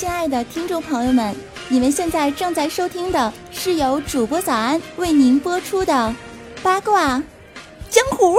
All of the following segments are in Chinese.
亲爱的听众朋友们，你们现在正在收听的是由主播早安为您播出的八卦。江湖。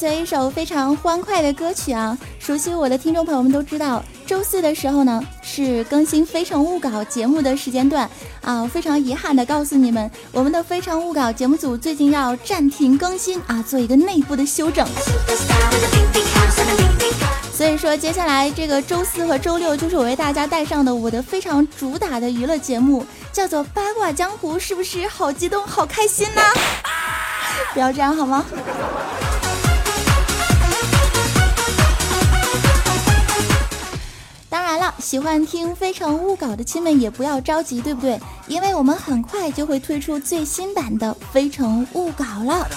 随一首非常欢快的歌曲啊，熟悉我的听众朋友们都知道，周四的时候呢是更新《非诚勿稿》节目的时间段啊。非常遗憾的告诉你们，我们的《非诚勿稿》节目组最近要暂停更新啊，做一个内部的休整。所以说，接下来这个周四和周六就是我为大家带上的我的非常主打的娱乐节目，叫做《八卦江湖》，是不是好激动、好开心呢？不要这样好吗？喜欢听《非诚勿稿》的亲们也不要着急，对不对？因为我们很快就会推出最新版的《非诚勿稿》了。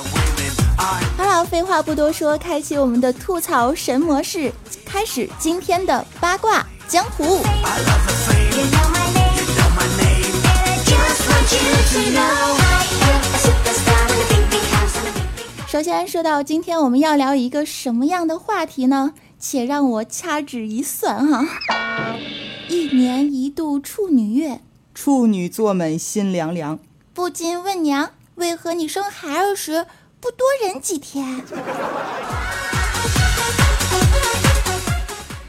好了，废话不多说，开启我们的吐槽神模式，开始今天的八卦江湖。首先说到今天我们要聊一个什么样的话题呢？且让我掐指一算哈，一年一度处女月，处女座们心凉凉，不禁问娘：为何你生孩儿时不多忍几天？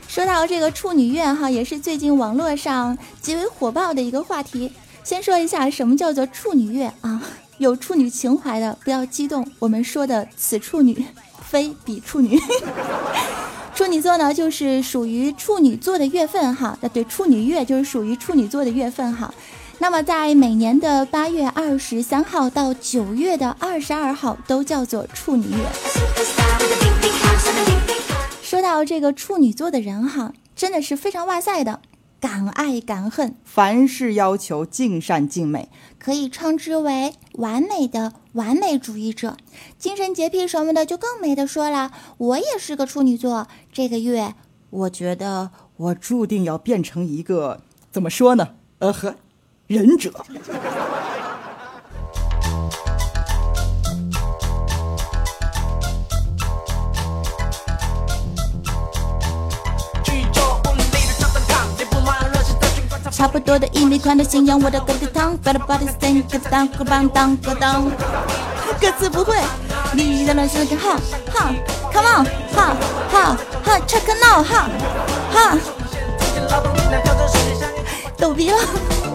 说到这个处女月哈，也是最近网络上极为火爆的一个话题。先说一下什么叫做处女月啊？有处女情怀的不要激动，我们说的此处女非彼处女。处女座呢，就是属于处女座的月份哈。那，对，处女月就是属于处女座的月份哈。那么在每年的八月二十三号到九月的二十二号都叫做处女月。说到这个处女座的人哈，真的是非常哇塞的。敢爱敢恨，凡事要求尽善尽美，可以称之为完美的完美主义者。精神洁癖什么的就更没得说了。我也是个处女座，这个月我觉得我注定要变成一个怎么说呢？呃呵，忍者。差不多的一米宽的信仰我的歌词汤，Better body sing，歌词当歌棒当歌当，歌词不会，你的乱世个哈哈，Come on，哈哈哈，Check it now，哈哈，逗逼了。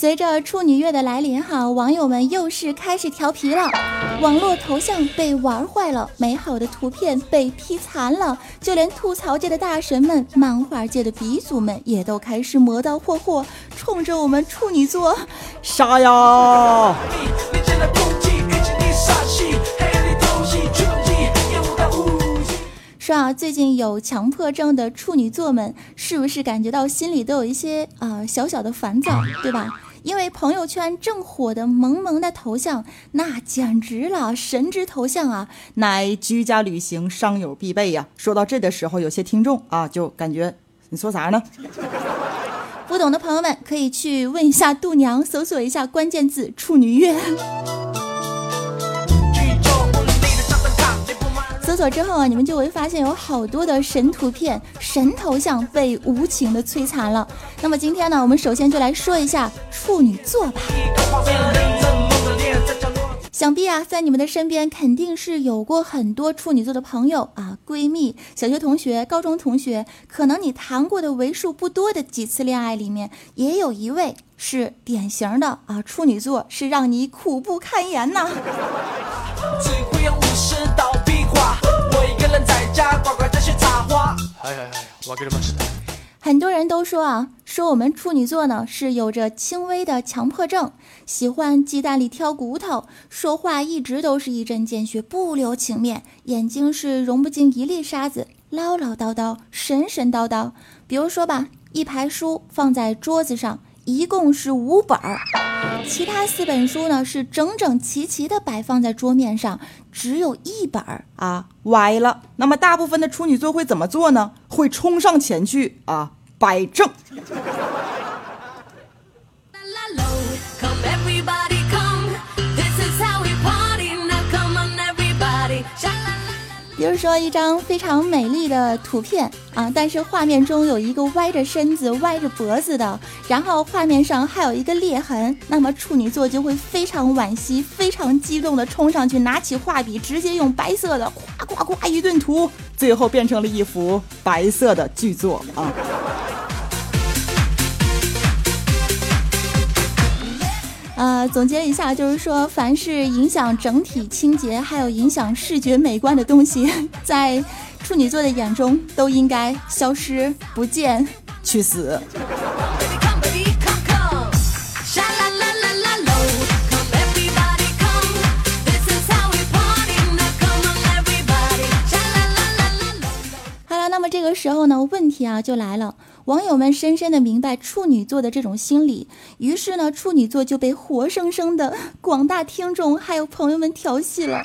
随着处女月的来临，哈，网友们又是开始调皮了。网络头像被玩坏了，美好的图片被 P 残了，就连吐槽界的大神们、漫画界的鼻祖们也都开始磨刀霍霍，冲着我们处女座杀呀！说啊，最近有强迫症的处女座们，是不是感觉到心里都有一些啊小小的烦躁，对吧？因为朋友圈正火的萌萌的头像，那简直了，神之头像啊，乃居家旅行商友必备呀。说到这的时候，有些听众啊，就感觉你说啥呢？不懂的朋友们可以去问一下度娘，搜索一下关键字“处女月”。索之后啊，你们就会发现有好多的神图片、神头像被无情的摧残了。那么今天呢，我们首先就来说一下处女座吧。想必啊，在你们的身边肯定是有过很多处女座的朋友啊，闺蜜、小学同学、高中同学，可能你谈过的为数不多的几次恋爱里面，也有一位是典型的啊处女座，是让你苦不堪言呐。我给你们。很多人都说啊，说我们处女座呢是有着轻微的强迫症，喜欢鸡蛋里挑骨头，说话一直都是一针见血，不留情面，眼睛是融不进一粒沙子，唠唠叨叨，神神叨叨。比如说吧，一排书放在桌子上，一共是五本儿，其他四本书呢是整整齐齐的摆放在桌面上，只有一本儿啊歪了。那么大部分的处女座会怎么做呢？会冲上前去啊。摆正。比如说一张非常美丽的图片啊，但是画面中有一个歪着身子、歪着脖子的，然后画面上还有一个裂痕，那么处女座就会非常惋惜、非常激动的冲上去，拿起画笔，直接用白色的夸夸夸一顿涂，最后变成了一幅白色的巨作啊。总结一下，就是说，凡是影响整体清洁，还有影响视觉美观的东西，在处女座的眼中都应该消失不见，去死。好了，那么这个时候呢，问题啊就来了。网友们深深的明白处女座的这种心理，于是呢，处女座就被活生生的广大听众还有朋友们调戏了。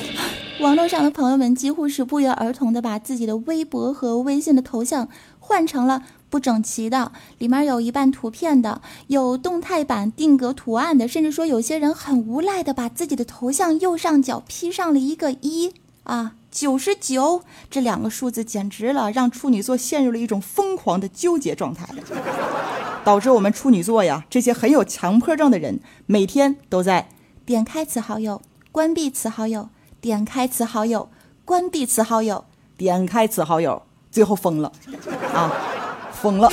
网络上的朋友们几乎是不约而同的把自己的微博和微信的头像换成了不整齐的，里面有一半图片的，有动态版定格图案的，甚至说有些人很无赖的把自己的头像右上角 P 上了一个一啊。九十九这两个数字简直了，让处女座陷入了一种疯狂的纠结状态，导致我们处女座呀这些很有强迫症的人每天都在点开此好友，关闭此好友，点开此好友，关闭此好友，点开此好友，最后疯了啊，疯了。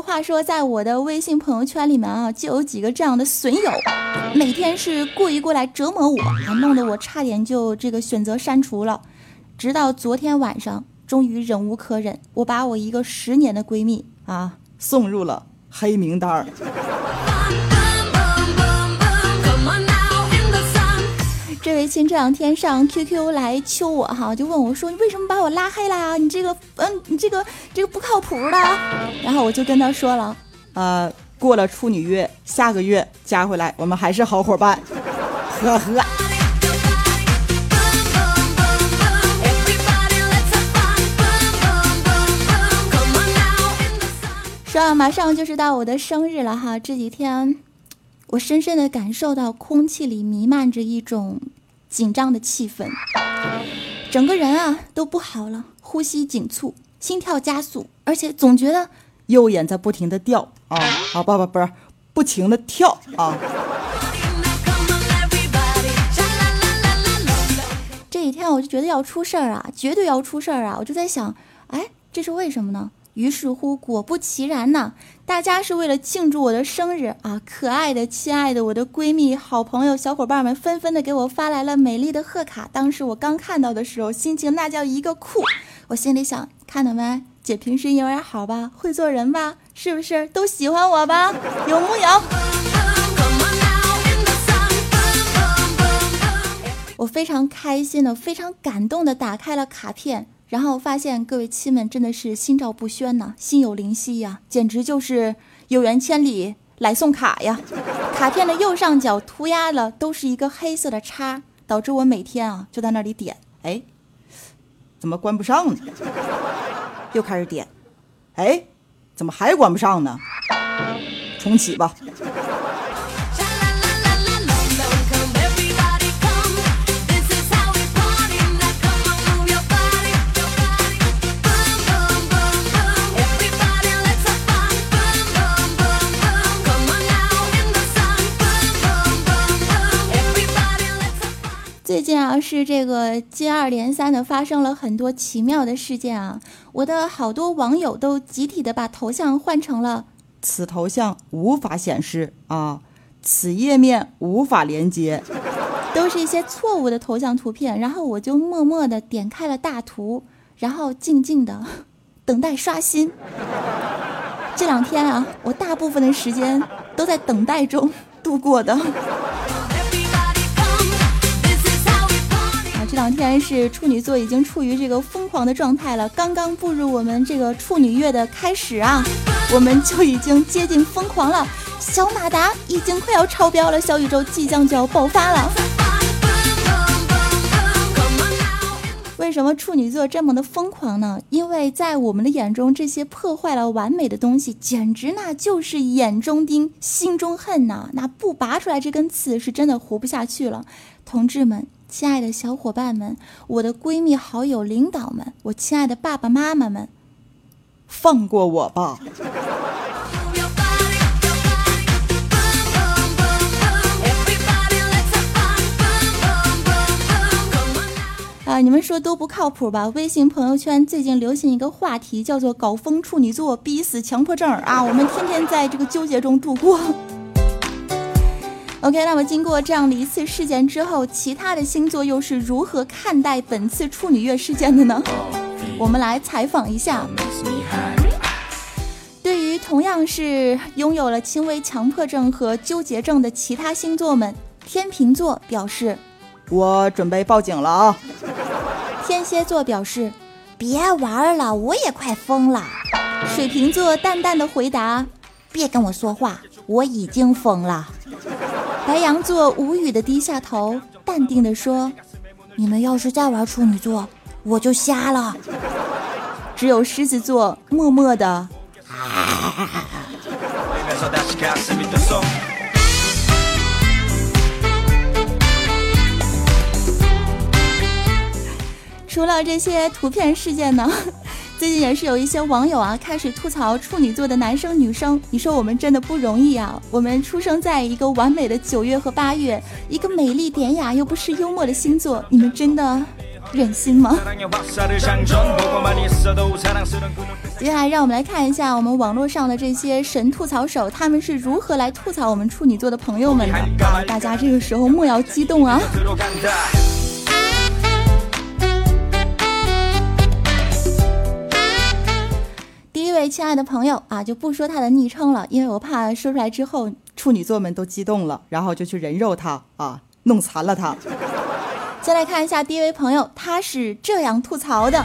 话说，在我的微信朋友圈里面啊，就有几个这样的损友，每天是故意过来折磨我，啊，弄得我差点就这个选择删除了。直到昨天晚上，终于忍无可忍，我把我一个十年的闺蜜啊送入了黑名单儿。这位亲这两天上 QQ 来求我哈，就问我说：“你为什么把我拉黑了呀？你这个，嗯，你这个这个不靠谱的。”然后我就跟他说了：“呃，过了处女月，下个月加回来，我们还是好伙伴。”呵呵。说啊，马上就是到我的生日了哈，这几天我深深的感受到空气里弥漫着一种。紧张的气氛，整个人啊都不好了，呼吸紧促，心跳加速，而且总觉得右眼在不停的掉啊啊不不不是不停的跳啊！这几天我就觉得要出事儿啊，绝对要出事儿啊！我就在想，哎，这是为什么呢？于是乎，果不其然呐，大家是为了庆祝我的生日啊！可爱的、亲爱的我的闺蜜、好朋友、小伙伴们纷纷的给我发来了美丽的贺卡。当时我刚看到的时候，心情那叫一个酷！我心里想，看到没？姐平时有点好吧，会做人吧？是不是都喜欢我吧？有木有？我非常开心的、非常感动的打开了卡片。然后发现各位亲们真的是心照不宣呐，心有灵犀呀，简直就是有缘千里来送卡呀！卡片的右上角涂鸦了都是一个黑色的叉，导致我每天啊就在那里点，哎，怎么关不上呢？又开始点，哎，怎么还关不上呢？重启吧。最近啊，是这个接二连三的发生了很多奇妙的事件啊！我的好多网友都集体的把头像换成了“此头像无法显示啊，此页面无法连接 ”，都是一些错误的头像图片。然后我就默默的点开了大图，然后静静的 等待刷新。这两天啊，我大部分的时间都在等待中度过的。两天是处女座已经处于这个疯狂的状态了，刚刚步入我们这个处女月的开始啊，我们就已经接近疯狂了。小马达已经快要超标了，小宇宙即将就要爆发了。为什么处女座这么的疯狂呢？因为在我们的眼中，这些破坏了完美的东西，简直那就是眼中钉、心中恨呐！那不拔出来这根刺，是真的活不下去了，同志们。亲爱的小伙伴们，我的闺蜜、好友、领导们，我亲爱的爸爸妈妈们，放过我吧！啊，你们说都不靠谱吧？微信朋友圈最近流行一个话题，叫做“搞疯处女座，逼死强迫症”啊，我们天天在这个纠结中度过。OK，那么经过这样的一次事件之后，其他的星座又是如何看待本次处女月事件的呢？我们来采访一下。对于同样是拥有了轻微强迫症和纠结症的其他星座们，天秤座表示：“我准备报警了啊！”天蝎座表示：“别玩了，我也快疯了。”水瓶座淡淡的回答：“别跟我说话，我已经疯了。”白羊座无语的低下头，淡定的说：“你们要是再玩处女座，我就瞎了。”只有狮子座默默的。除了这些图片事件呢？最近也是有一些网友啊开始吐槽处女座的男生女生，你说我们真的不容易啊！我们出生在一个完美的九月和八月，一个美丽典雅又不失幽默的星座，你们真的忍心吗？接下来让我们来看一下我们网络上的这些神吐槽手，他们是如何来吐槽我们处女座的朋友们的。大家这个时候莫要激动啊！亲爱的朋友啊，就不说他的昵称了，因为我怕说出来之后处女座们都激动了，然后就去人肉他啊，弄残了他。先来看一下第一位朋友，他是这样吐槽的：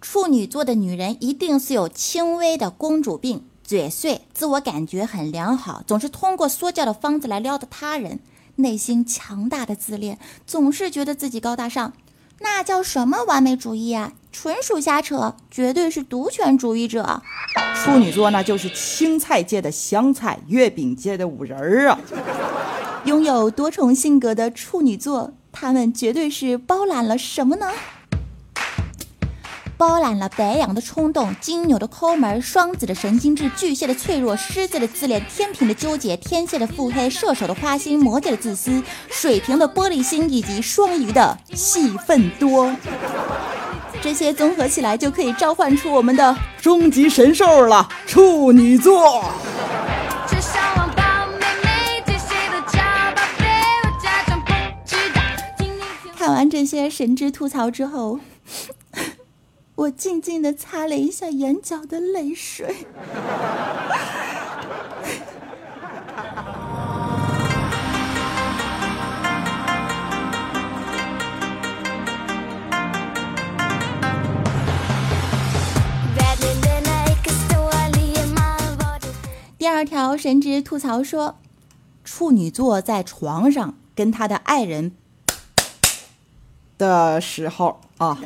处女座的女人一定是有轻微的公主病，嘴碎，自我感觉很良好，总是通过说教的方子来撩的他人，内心强大的自恋，总是觉得自己高大上。那叫什么完美主义啊？纯属瞎扯，绝对是独权主义者。处女座那就是青菜界的香菜，月饼界的五仁儿啊！拥有多重性格的处女座，他们绝对是包揽了什么呢？包揽了白羊的冲动、金牛的抠门、双子的神经质、巨蟹的脆弱、狮子的自恋、天平的纠结、天蝎的腹黑、射手的花心、摩羯的自私、水瓶的玻璃心以及双鱼的戏份多。这些综合起来，就可以召唤出我们的终极神兽了——处女座。看完这些神之吐槽之后。我静静的擦了一下眼角的泪水。第二条神职吐槽说，处女座在床上跟他的爱人的时候啊。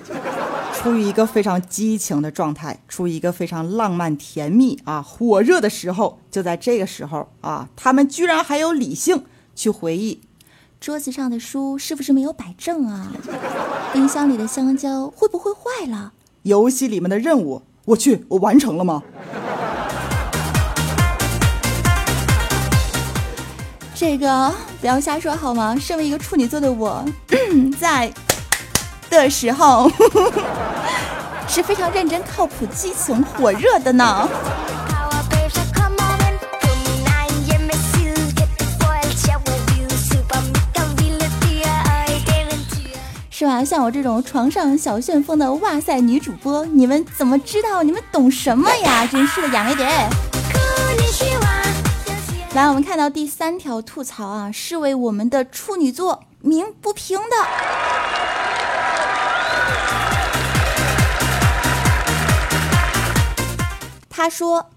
处于一个非常激情的状态，处于一个非常浪漫甜蜜啊火热的时候，就在这个时候啊，他们居然还有理性去回忆，桌子上的书是不是没有摆正啊？冰箱里的香蕉会不会坏了？游戏里面的任务，我去，我完成了吗？这个不要瞎说好吗？身为一个处女座的我，在的时候 是非常认真、靠谱、激情、火热的呢。是吧？像我这种床上小旋风的哇塞女主播，你们怎么知道？你们懂什么呀？真是的，养一点。来，我们看到第三条吐槽啊，是为我们的处女座鸣不平的。他说：“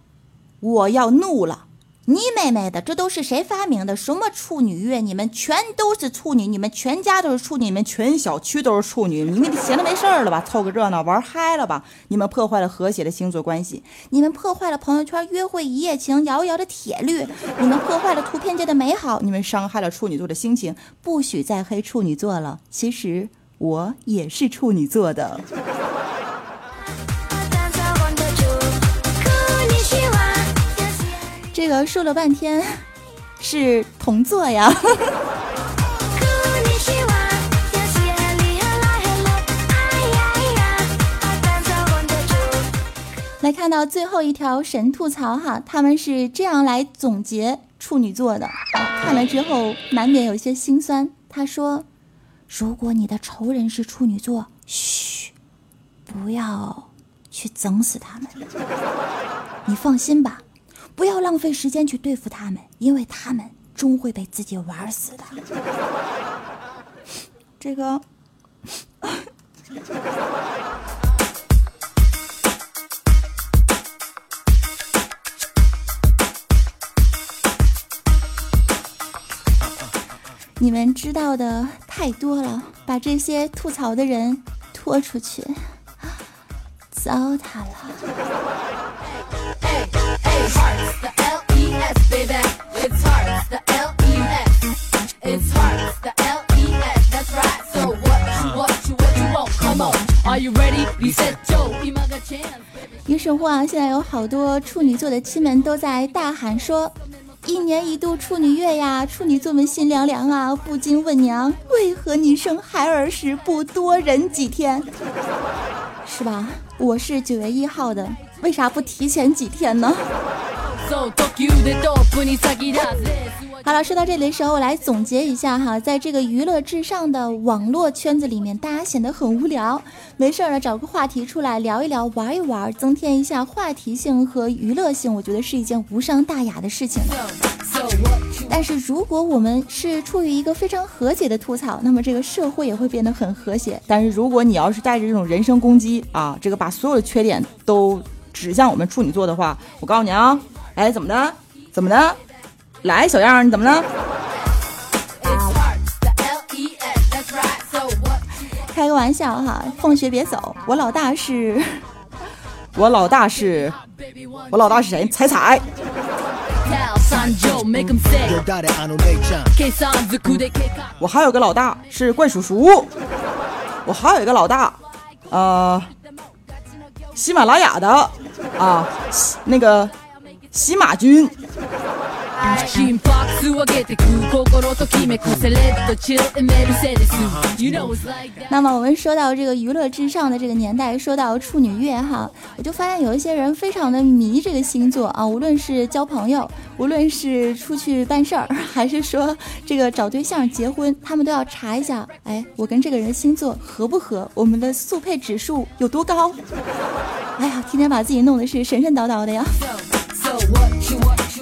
我要怒了。”你妹妹的，这都是谁发明的？什么处女月？你们全都是处女，你们全家都是处女，你们全小区都是处女。你们闲的没事儿了吧？凑个热闹，玩嗨了吧？你们破坏了和谐的星座关系，你们破坏了朋友圈约会一夜情遥遥的铁律，你们破坏了图片界的美好，你们伤害了处女座的心情。不许再黑处女座了。其实我也是处女座的。这个说了半天是同座呀。来看到最后一条神吐槽哈，他们是这样来总结处女座的，看了之后难免有些心酸。他说：“如果你的仇人是处女座，嘘，不要去整死他们，你放心吧。”不要浪费时间去对付他们，因为他们终会被自己玩死的。这个，你们知道的太多了，把这些吐槽的人拖出去，糟蹋了。于是乎啊，现在有好多处女座的亲们都在大喊说：“一年一度处女月呀，处女座们心凉凉啊，不禁问娘，为何你生孩儿时不多忍几天？是吧？我是九月一号的，为啥不提前几天呢？”好了，说到这里的时候，我来总结一下哈，在这个娱乐至上的网络圈子里面，大家显得很无聊，没事儿了找个话题出来聊一聊，玩一玩，增添一下话题性和娱乐性，我觉得是一件无伤大雅的事情。但是如果我们是处于一个非常和谐的吐槽，那么这个社会也会变得很和谐。但是如果你要是带着这种人身攻击啊，这个把所有的缺点都指向我们处女座的话，我告诉你啊，哎，怎么的？怎么的？来，小样，你怎么了？开个玩笑哈，放学别走。我老大是，我老大是，我老大是谁？彩彩。我还有个老大是怪叔叔。我还有一个老大，呃，喜马拉雅的啊，那个喜马君。那么我们说到这个娱乐至上的这个年代，说到处女月哈，我就发现有一些人非常的迷这个星座啊，无论是交朋友，无论是出去办事儿，还是说这个找对象结婚，他们都要查一下，哎，我跟这个人星座合不合，我们的速配指数有多高？哎呀，天天把自己弄得是神神叨叨的呀。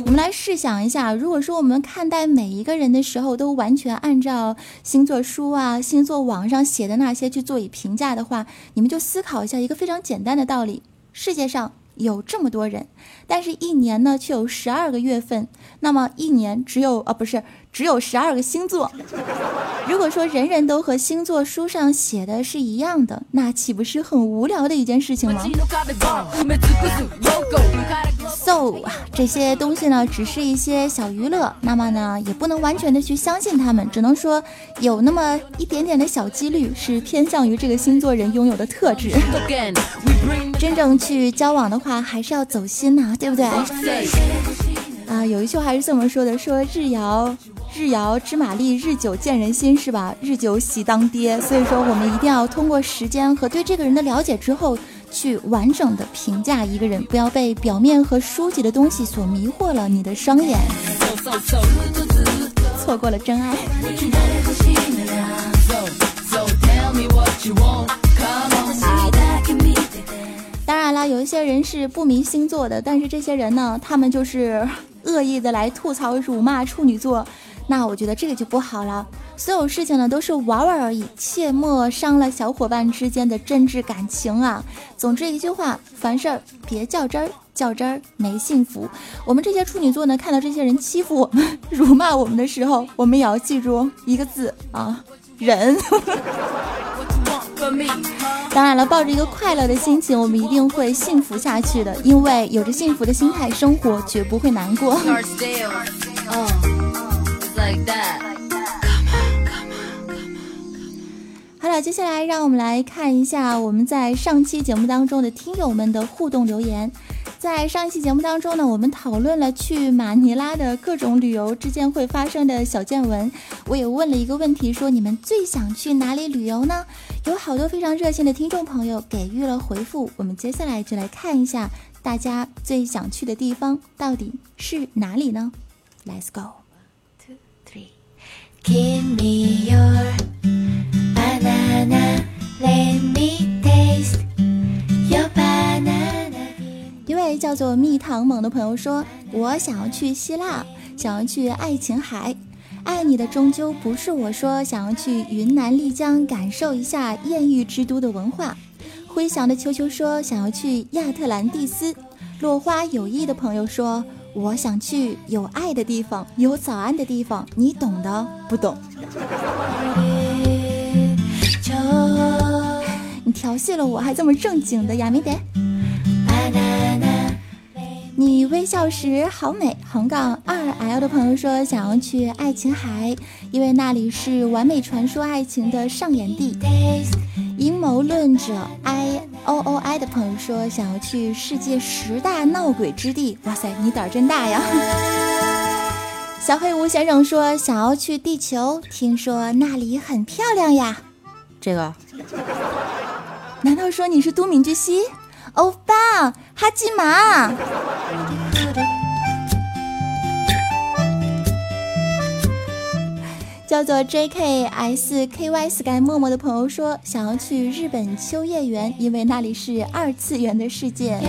我们来试想一下，如果说我们看待每一个人的时候，都完全按照星座书啊、星座网上写的那些去做以评价的话，你们就思考一下一个非常简单的道理：世界上有这么多人，但是一年呢却有十二个月份，那么一年只有啊不是。只有十二个星座，如果说人人都和星座书上写的是一样的，那岂不是很无聊的一件事情吗？So 这些东西呢，只是一些小娱乐，那么呢，也不能完全的去相信他们，只能说有那么一点点的小几率是偏向于这个星座人拥有的特质。真正去交往的话，还是要走心呐，对不对？啊，有一句话是这么说的：说日遥。日遥知马力，日久见人心，是吧？日久喜当爹。所以说，我们一定要通过时间和对这个人的了解之后，去完整的评价一个人，不要被表面和书籍的东西所迷惑了你的双眼，错过了真爱。当然了，有一些人是不迷星座的，但是这些人呢，他们就是恶意的来吐槽、辱骂处女座，那我觉得这个就不好了。所有事情呢都是玩玩而已，切莫伤了小伙伴之间的真挚感情啊！总之一句话，凡事别较真儿，较真儿没幸福。我们这些处女座呢，看到这些人欺负我们、辱骂我们的时候，我们也要记住一个字啊，忍。当然了，抱着一个快乐的心情，我们一定会幸福下去的。因为有着幸福的心态，生活绝不会难过。好了，接下来让我们来看一下我们在上期节目当中的听友们的互动留言。在上一期节目当中呢，我们讨论了去马尼拉的各种旅游之间会发生的小见闻。我也问了一个问题，说你们最想去哪里旅游呢？有好多非常热心的听众朋友给予了回复。我们接下来就来看一下大家最想去的地方到底是哪里呢？Let's go. Two, three. Give me your 一位叫做蜜糖猛的朋友说：“我想要去希腊，想要去爱琴海。爱你的终究不是我说，想要去云南丽江感受一下艳遇之都的文化。”灰翔的秋秋说：“想要去亚特兰蒂斯。”落花有意的朋友说：“我想去有爱的地方，有早安的地方，你懂的，不懂。”调戏了我，还这么正经的呀，没得。你微笑时好美。横杠二 L 的朋友说想要去爱琴海，因为那里是完美传说爱情的上演地。阴谋论者 I O O I 的朋友说想要去世界十大闹鬼之地。哇塞，你胆儿真大呀！小黑屋先生说想要去地球，听说那里很漂亮呀。这个，难道说你是都敏俊熙？欧巴，哈基马。叫做 J K S K Y Sky 默默的朋友说，想要去日本秋叶原，因为那里是二次元的世界。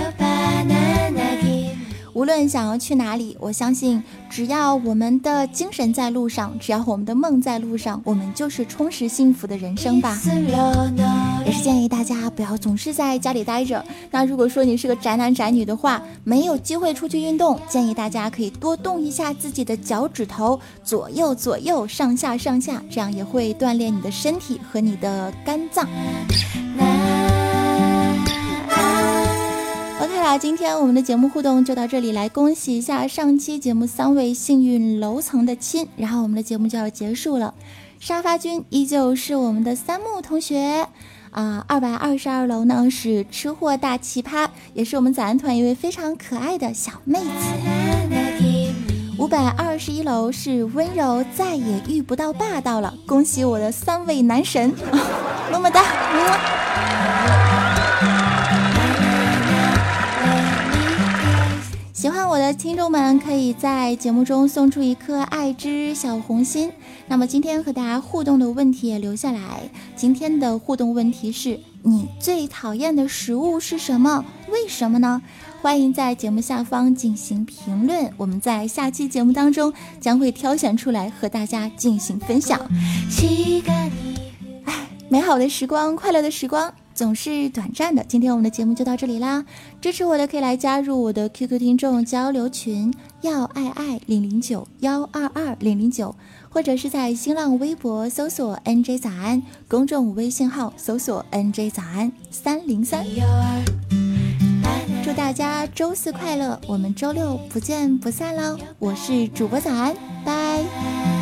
无论想要去哪里，我相信只要我们的精神在路上，只要我们的梦在路上，我们就是充实幸福的人生吧。建议大家不要总是在家里待着。那如果说你是个宅男宅女的话，没有机会出去运动，建议大家可以多动一下自己的脚趾头，左右左右，上下上下，这样也会锻炼你的身体和你的肝脏。OK 啦，今天我们的节目互动就到这里，来恭喜一下上期节目三位幸运楼层的亲，然后我们的节目就要结束了。沙发君依旧是我们的三木同学啊，二百二十二楼呢是吃货大奇葩，也是我们早安团一位非常可爱的小妹子。五百二十一楼是温柔再也遇不到霸道了，恭喜我的三位男神，么么哒。么喜欢我的听众们，可以在节目中送出一颗爱之小红心。那么今天和大家互动的问题也留下来。今天的互动问题是你最讨厌的食物是什么？为什么呢？欢迎在节目下方进行评论，我们在下期节目当中将会挑选出来和大家进行分享。哎，美好的时光，快乐的时光。总是短暂的。今天我们的节目就到这里啦！支持我的可以来加入我的 QQ 听众交流群：要爱爱零零九幺二二零零九，或者是在新浪微博搜索 NJ 早安，公众微信号搜索 NJ 早安三零三。祝大家周四快乐！我们周六不见不散喽！我是主播早安，拜。